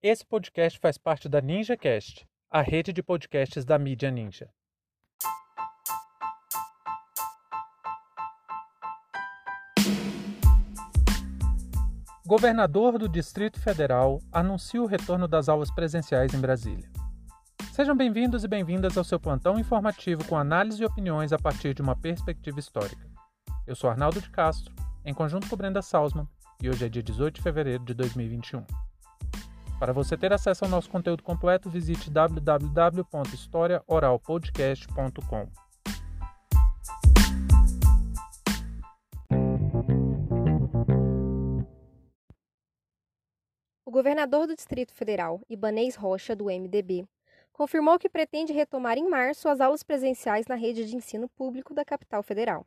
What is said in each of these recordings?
Esse podcast faz parte da NinjaCast, a rede de podcasts da mídia Ninja. Governador do Distrito Federal anuncia o retorno das aulas presenciais em Brasília. Sejam bem-vindos e bem-vindas ao seu plantão informativo com análise e opiniões a partir de uma perspectiva histórica. Eu sou Arnaldo de Castro, em conjunto com Brenda Salzman, e hoje é dia 18 de fevereiro de 2021. Para você ter acesso ao nosso conteúdo completo, visite www.historiaoralpodcast.com. O governador do Distrito Federal, Ibanês Rocha, do MDB, confirmou que pretende retomar em março as aulas presenciais na rede de ensino público da capital federal.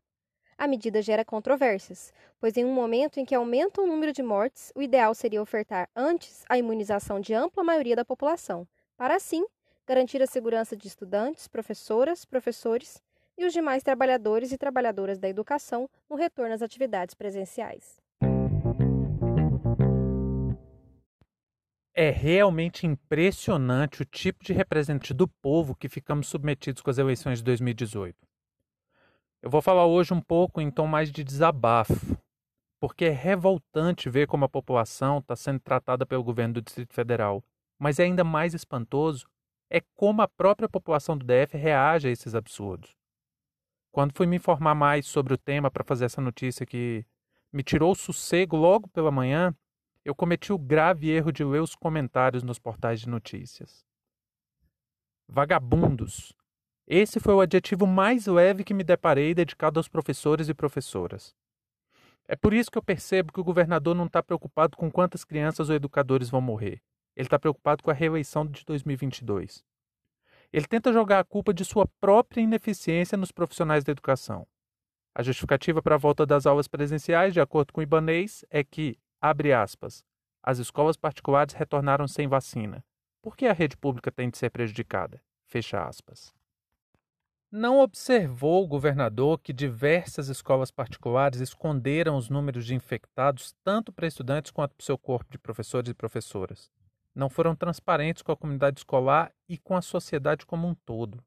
A medida gera controvérsias, pois em um momento em que aumenta o número de mortes, o ideal seria ofertar antes a imunização de ampla maioria da população, para assim garantir a segurança de estudantes, professoras, professores e os demais trabalhadores e trabalhadoras da educação no retorno às atividades presenciais. É realmente impressionante o tipo de representante do povo que ficamos submetidos com as eleições de 2018. Eu vou falar hoje um pouco em tom mais de desabafo, porque é revoltante ver como a população está sendo tratada pelo governo do Distrito Federal. Mas é ainda mais espantoso é como a própria população do DF reage a esses absurdos. Quando fui me informar mais sobre o tema para fazer essa notícia que me tirou o sossego logo pela manhã, eu cometi o grave erro de ler os comentários nos portais de notícias. Vagabundos, esse foi o adjetivo mais leve que me deparei dedicado aos professores e professoras. É por isso que eu percebo que o governador não está preocupado com quantas crianças ou educadores vão morrer. Ele está preocupado com a reeleição de 2022. Ele tenta jogar a culpa de sua própria ineficiência nos profissionais da educação. A justificativa para a volta das aulas presenciais, de acordo com o Ibanês, é que, abre aspas, as escolas particulares retornaram sem vacina. Por que a rede pública tem de ser prejudicada? Fecha aspas. Não observou o governador que diversas escolas particulares esconderam os números de infectados tanto para estudantes quanto para o seu corpo de professores e professoras. Não foram transparentes com a comunidade escolar e com a sociedade como um todo.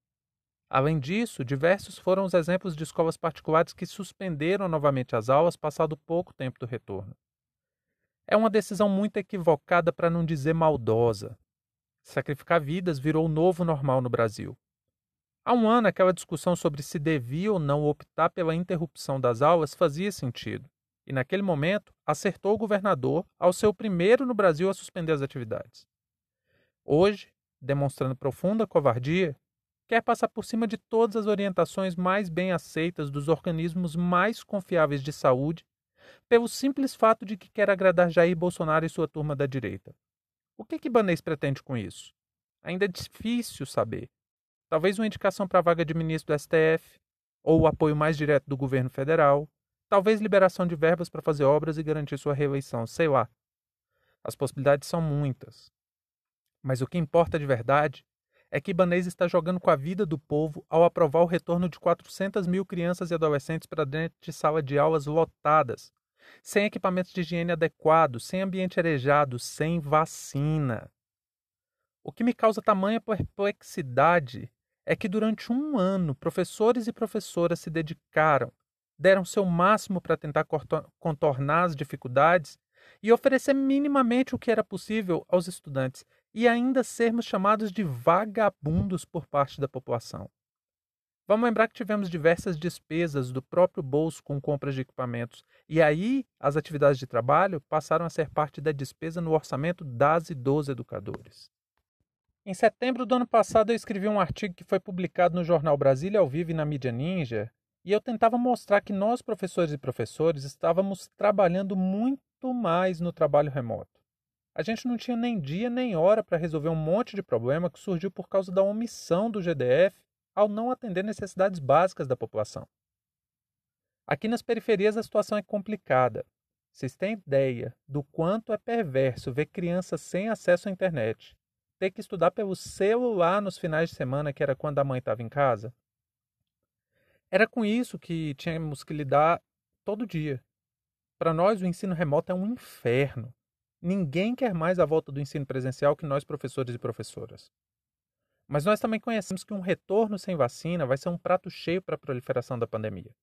Além disso, diversos foram os exemplos de escolas particulares que suspenderam novamente as aulas passado pouco tempo do retorno. É uma decisão muito equivocada, para não dizer maldosa. Sacrificar vidas virou o novo normal no Brasil. Há um ano, aquela discussão sobre se devia ou não optar pela interrupção das aulas fazia sentido. E naquele momento, acertou o governador ao ser o primeiro no Brasil a suspender as atividades. Hoje, demonstrando profunda covardia, quer passar por cima de todas as orientações mais bem aceitas dos organismos mais confiáveis de saúde, pelo simples fato de que quer agradar Jair Bolsonaro e sua turma da direita. O que que Banês pretende com isso? Ainda é difícil saber, talvez uma indicação para a vaga de ministro do STF, ou o apoio mais direto do governo federal, talvez liberação de verbas para fazer obras e garantir sua reeleição, sei lá. As possibilidades são muitas. Mas o que importa de verdade é que Ibanez está jogando com a vida do povo ao aprovar o retorno de 400 mil crianças e adolescentes para dentro de sala de aulas lotadas, sem equipamentos de higiene adequados, sem ambiente arejado, sem vacina. O que me causa tamanha perplexidade é que durante um ano professores e professoras se dedicaram, deram seu máximo para tentar contornar as dificuldades e oferecer minimamente o que era possível aos estudantes e ainda sermos chamados de vagabundos por parte da população. Vamos lembrar que tivemos diversas despesas do próprio bolso com compras de equipamentos, e aí as atividades de trabalho passaram a ser parte da despesa no orçamento das e dos educadores. Em setembro do ano passado, eu escrevi um artigo que foi publicado no jornal Brasília ao Vivo e na mídia Ninja, e eu tentava mostrar que nós, professores e professores, estávamos trabalhando muito mais no trabalho remoto. A gente não tinha nem dia nem hora para resolver um monte de problema que surgiu por causa da omissão do GDF ao não atender necessidades básicas da população. Aqui nas periferias a situação é complicada. Vocês têm ideia do quanto é perverso ver crianças sem acesso à internet, ter que estudar pelo celular nos finais de semana, que era quando a mãe estava em casa. Era com isso que tínhamos que lidar todo dia. Para nós, o ensino remoto é um inferno. Ninguém quer mais a volta do ensino presencial que nós, professores e professoras. Mas nós também conhecemos que um retorno sem vacina vai ser um prato cheio para a proliferação da pandemia.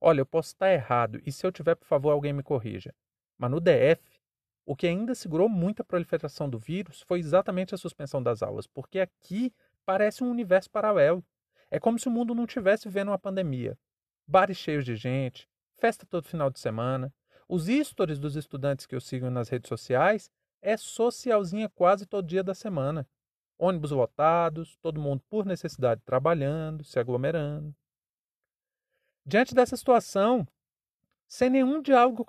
Olha, eu posso estar errado e se eu tiver, por favor, alguém me corrija. Mas no DF, o que ainda segurou muito a proliferação do vírus foi exatamente a suspensão das aulas, porque aqui parece um universo paralelo. É como se o mundo não tivesse vendo uma pandemia. Bares cheios de gente, festa todo final de semana. Os stories dos estudantes que eu sigo nas redes sociais é socialzinha quase todo dia da semana. Ônibus lotados, todo mundo por necessidade trabalhando, se aglomerando. Diante dessa situação, sem nenhum diálogo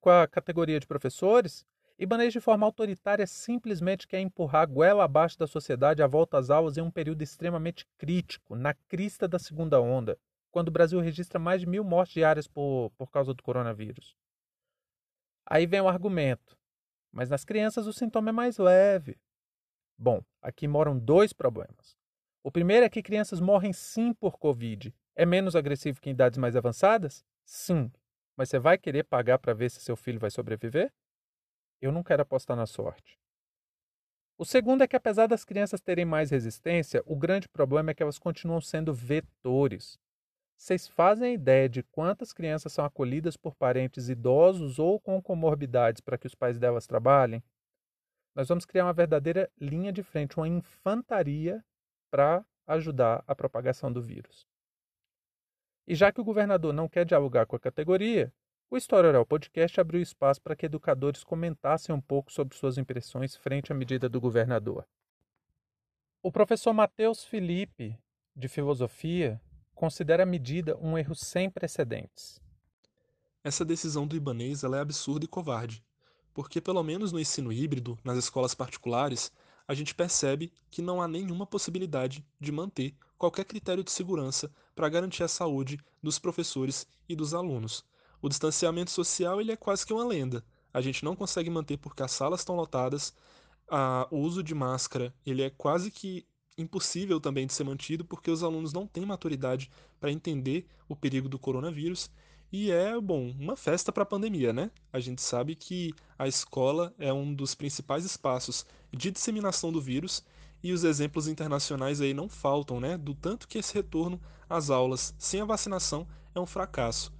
com a categoria de professores, Ibanez, de forma autoritária, simplesmente quer empurrar a goela abaixo da sociedade à volta às aulas em um período extremamente crítico, na crista da segunda onda, quando o Brasil registra mais de mil mortes diárias por, por causa do coronavírus. Aí vem o argumento. Mas nas crianças o sintoma é mais leve. Bom, aqui moram dois problemas. O primeiro é que crianças morrem sim por Covid. É menos agressivo que em idades mais avançadas? Sim. Mas você vai querer pagar para ver se seu filho vai sobreviver? Eu não quero apostar na sorte. O segundo é que, apesar das crianças terem mais resistência, o grande problema é que elas continuam sendo vetores. Vocês fazem ideia de quantas crianças são acolhidas por parentes idosos ou com comorbidades para que os pais delas trabalhem? Nós vamos criar uma verdadeira linha de frente, uma infantaria para ajudar a propagação do vírus. E já que o governador não quer dialogar com a categoria, o História Oral Podcast abriu espaço para que educadores comentassem um pouco sobre suas impressões frente à medida do governador. O professor Matheus Felipe, de Filosofia, considera a medida um erro sem precedentes. Essa decisão do Ibanês é absurda e covarde, porque, pelo menos no ensino híbrido, nas escolas particulares, a gente percebe que não há nenhuma possibilidade de manter qualquer critério de segurança para garantir a saúde dos professores e dos alunos o distanciamento social ele é quase que uma lenda. A gente não consegue manter porque as salas estão lotadas, a, o uso de máscara ele é quase que impossível também de ser mantido porque os alunos não têm maturidade para entender o perigo do coronavírus e é, bom, uma festa para a pandemia, né? A gente sabe que a escola é um dos principais espaços de disseminação do vírus e os exemplos internacionais aí não faltam, né? Do tanto que esse retorno às aulas sem a vacinação é um fracasso.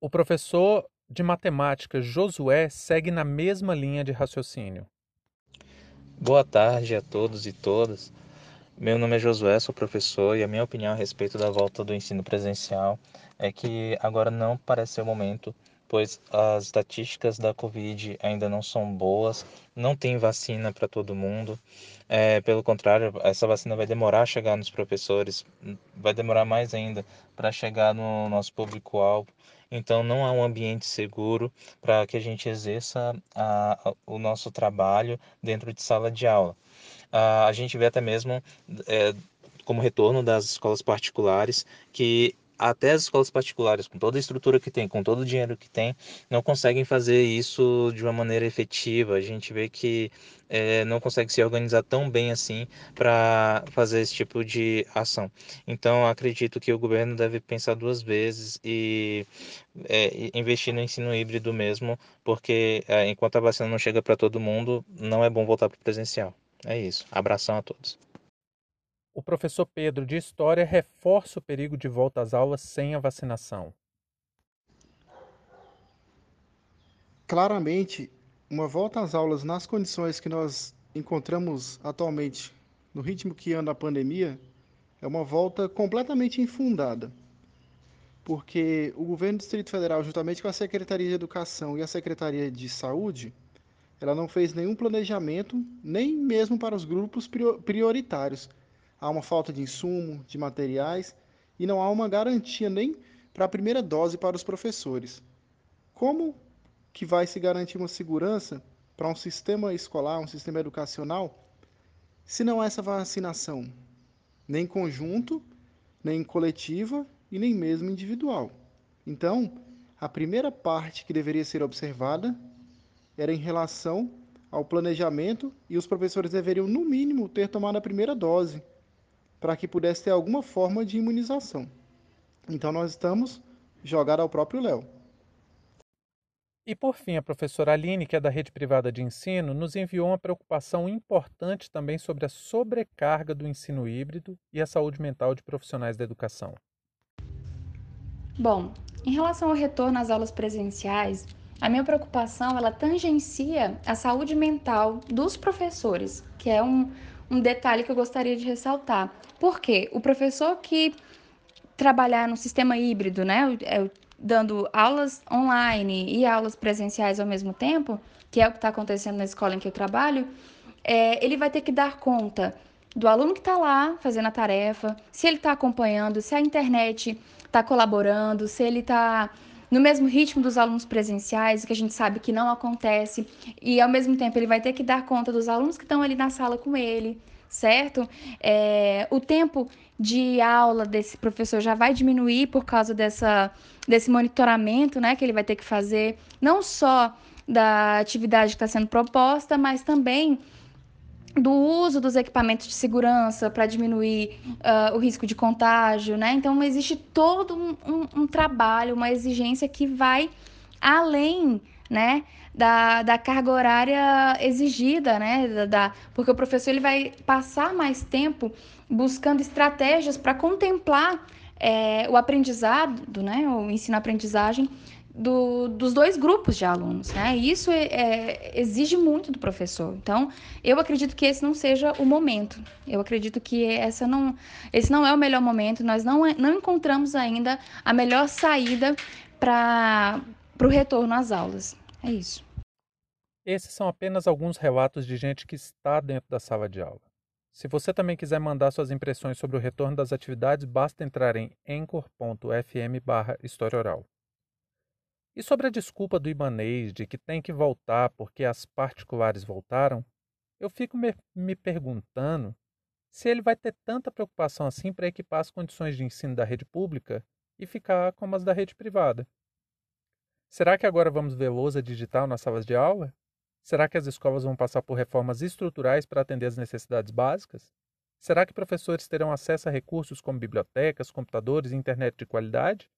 O professor de matemática Josué segue na mesma linha de raciocínio. Boa tarde a todos e todas. Meu nome é Josué, sou professor e a minha opinião a respeito da volta do ensino presencial é que agora não parece ser o momento, pois as estatísticas da Covid ainda não são boas, não tem vacina para todo mundo. É, pelo contrário, essa vacina vai demorar a chegar nos professores, vai demorar mais ainda para chegar no nosso público-alvo. Então, não há um ambiente seguro para que a gente exerça a, a, o nosso trabalho dentro de sala de aula. A, a gente vê até mesmo, é, como retorno das escolas particulares, que até as escolas particulares, com toda a estrutura que tem, com todo o dinheiro que tem, não conseguem fazer isso de uma maneira efetiva. A gente vê que é, não consegue se organizar tão bem assim para fazer esse tipo de ação. Então, acredito que o governo deve pensar duas vezes e é, investir no ensino híbrido mesmo, porque é, enquanto a vacina não chega para todo mundo, não é bom voltar para o presencial. É isso. Abração a todos o professor Pedro de História reforça o perigo de volta às aulas sem a vacinação. Claramente, uma volta às aulas nas condições que nós encontramos atualmente, no ritmo que anda a pandemia, é uma volta completamente infundada. Porque o governo do Distrito Federal, juntamente com a Secretaria de Educação e a Secretaria de Saúde, ela não fez nenhum planejamento, nem mesmo para os grupos prioritários, há uma falta de insumo, de materiais e não há uma garantia nem para a primeira dose para os professores. Como que vai se garantir uma segurança para um sistema escolar, um sistema educacional, se não essa vacinação, nem conjunto, nem coletiva e nem mesmo individual? Então, a primeira parte que deveria ser observada era em relação ao planejamento e os professores deveriam, no mínimo, ter tomado a primeira dose para que pudesse ter alguma forma de imunização. Então nós estamos jogados ao próprio Léo. E por fim, a professora Aline, que é da rede privada de ensino, nos enviou uma preocupação importante também sobre a sobrecarga do ensino híbrido e a saúde mental de profissionais da educação. Bom, em relação ao retorno às aulas presenciais, a minha preocupação ela tangencia a saúde mental dos professores, que é um, um detalhe que eu gostaria de ressaltar. Por quê? O professor que trabalhar no sistema híbrido, né, é dando aulas online e aulas presenciais ao mesmo tempo, que é o que está acontecendo na escola em que eu trabalho, é, ele vai ter que dar conta do aluno que está lá fazendo a tarefa, se ele está acompanhando, se a internet está colaborando, se ele está no mesmo ritmo dos alunos presenciais, que a gente sabe que não acontece, e ao mesmo tempo ele vai ter que dar conta dos alunos que estão ali na sala com ele, certo? É, o tempo de aula desse professor já vai diminuir por causa dessa, desse monitoramento né, que ele vai ter que fazer, não só da atividade que está sendo proposta, mas também do uso dos equipamentos de segurança para diminuir uh, o risco de contágio, né? Então existe todo um, um, um trabalho, uma exigência que vai além, né, da, da carga horária exigida, né? Da, da, porque o professor ele vai passar mais tempo buscando estratégias para contemplar é, o aprendizado, né? O ensino-aprendizagem do, dos dois grupos de alunos, né? Isso é, é, exige muito do professor. Então, eu acredito que esse não seja o momento. Eu acredito que essa não, esse não é o melhor momento. Nós não, não encontramos ainda a melhor saída para o retorno às aulas. É isso. Esses são apenas alguns relatos de gente que está dentro da sala de aula. Se você também quiser mandar suas impressões sobre o retorno das atividades, basta entrar em anchor.fm barra. E sobre a desculpa do Ibanês de que tem que voltar porque as particulares voltaram, eu fico me, me perguntando se ele vai ter tanta preocupação assim para equipar as condições de ensino da rede pública e ficar como as da rede privada. Será que agora vamos ver lousa digital nas salas de aula? Será que as escolas vão passar por reformas estruturais para atender as necessidades básicas? Será que professores terão acesso a recursos como bibliotecas, computadores e internet de qualidade?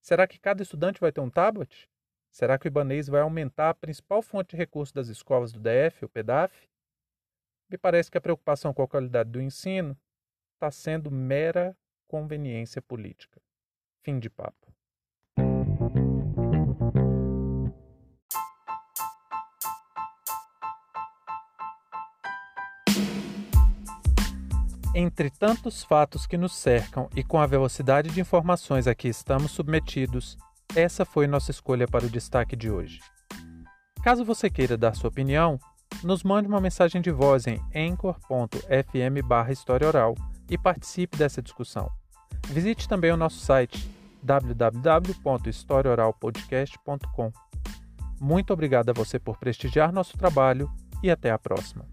Será que cada estudante vai ter um tablet? Será que o Ibanês vai aumentar a principal fonte de recursos das escolas do DF, o PEDAF? Me parece que a preocupação com a qualidade do ensino está sendo mera conveniência política. Fim de papo. Entre tantos fatos que nos cercam e com a velocidade de informações a que estamos submetidos, essa foi nossa escolha para o destaque de hoje. Caso você queira dar sua opinião, nos mande uma mensagem de voz em anchor.fm barra e participe dessa discussão. Visite também o nosso site www.historiaoralpodcast.com. Muito obrigado a você por prestigiar nosso trabalho e até a próxima.